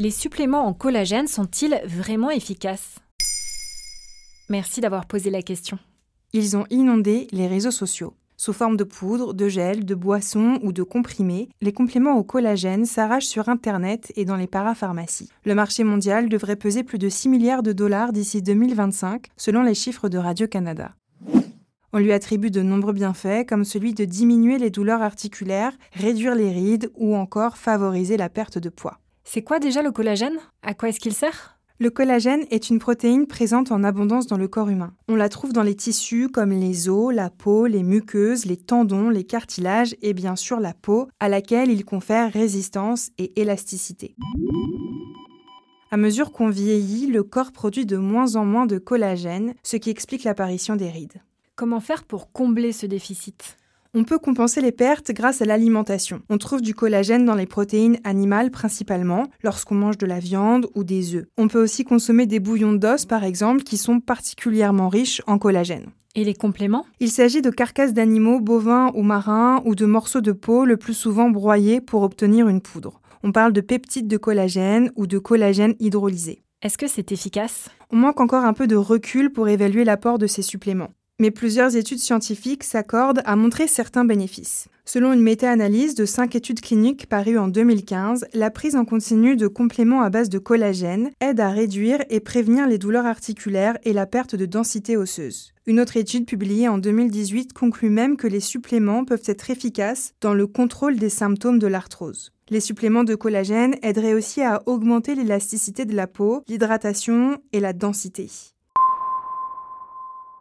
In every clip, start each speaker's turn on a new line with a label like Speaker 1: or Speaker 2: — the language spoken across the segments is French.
Speaker 1: Les suppléments en collagène sont-ils vraiment efficaces? Merci d'avoir posé la question.
Speaker 2: Ils ont inondé les réseaux sociaux. Sous forme de poudre, de gel, de boissons ou de comprimés, les compléments au collagène s'arrachent sur Internet et dans les parapharmacies. Le marché mondial devrait peser plus de 6 milliards de dollars d'ici 2025, selon les chiffres de Radio-Canada. On lui attribue de nombreux bienfaits, comme celui de diminuer les douleurs articulaires, réduire les rides ou encore favoriser la perte de poids.
Speaker 1: C'est quoi déjà le collagène? À quoi est-ce qu'il sert?
Speaker 2: Le collagène est une protéine présente en abondance dans le corps humain. On la trouve dans les tissus comme les os, la peau, les muqueuses, les tendons, les cartilages et bien sûr la peau, à laquelle il confère résistance et élasticité. À mesure qu'on vieillit, le corps produit de moins en moins de collagène, ce qui explique l'apparition des rides.
Speaker 1: Comment faire pour combler ce déficit?
Speaker 2: On peut compenser les pertes grâce à l'alimentation. On trouve du collagène dans les protéines animales principalement, lorsqu'on mange de la viande ou des œufs. On peut aussi consommer des bouillons d'os par exemple, qui sont particulièrement riches en collagène.
Speaker 1: Et les compléments?
Speaker 2: Il s'agit de carcasses d'animaux bovins ou marins ou de morceaux de peau le plus souvent broyés pour obtenir une poudre. On parle de peptides de collagène ou de collagène hydrolysé.
Speaker 1: Est-ce que c'est efficace?
Speaker 2: On manque encore un peu de recul pour évaluer l'apport de ces suppléments mais plusieurs études scientifiques s'accordent à montrer certains bénéfices. Selon une méta-analyse de cinq études cliniques parues en 2015, la prise en continu de compléments à base de collagène aide à réduire et prévenir les douleurs articulaires et la perte de densité osseuse. Une autre étude publiée en 2018 conclut même que les suppléments peuvent être efficaces dans le contrôle des symptômes de l'arthrose. Les suppléments de collagène aideraient aussi à augmenter l'élasticité de la peau, l'hydratation et la densité.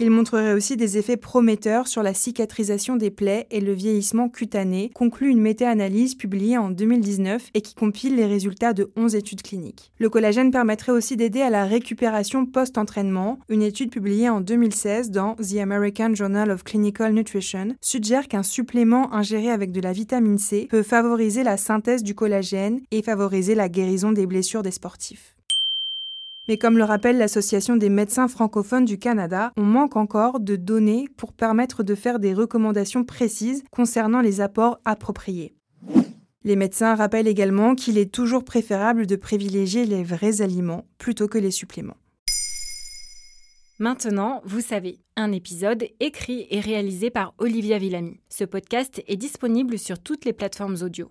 Speaker 2: Il montrerait aussi des effets prometteurs sur la cicatrisation des plaies et le vieillissement cutané, conclut une méta-analyse publiée en 2019 et qui compile les résultats de 11 études cliniques. Le collagène permettrait aussi d'aider à la récupération post-entraînement. Une étude publiée en 2016 dans The American Journal of Clinical Nutrition suggère qu'un supplément ingéré avec de la vitamine C peut favoriser la synthèse du collagène et favoriser la guérison des blessures des sportifs. Mais comme le rappelle l'Association des médecins francophones du Canada, on manque encore de données pour permettre de faire des recommandations précises concernant les apports appropriés. Les médecins rappellent également qu'il est toujours préférable de privilégier les vrais aliments plutôt que les suppléments.
Speaker 1: Maintenant, vous savez, un épisode écrit et réalisé par Olivia Villamy. Ce podcast est disponible sur toutes les plateformes audio.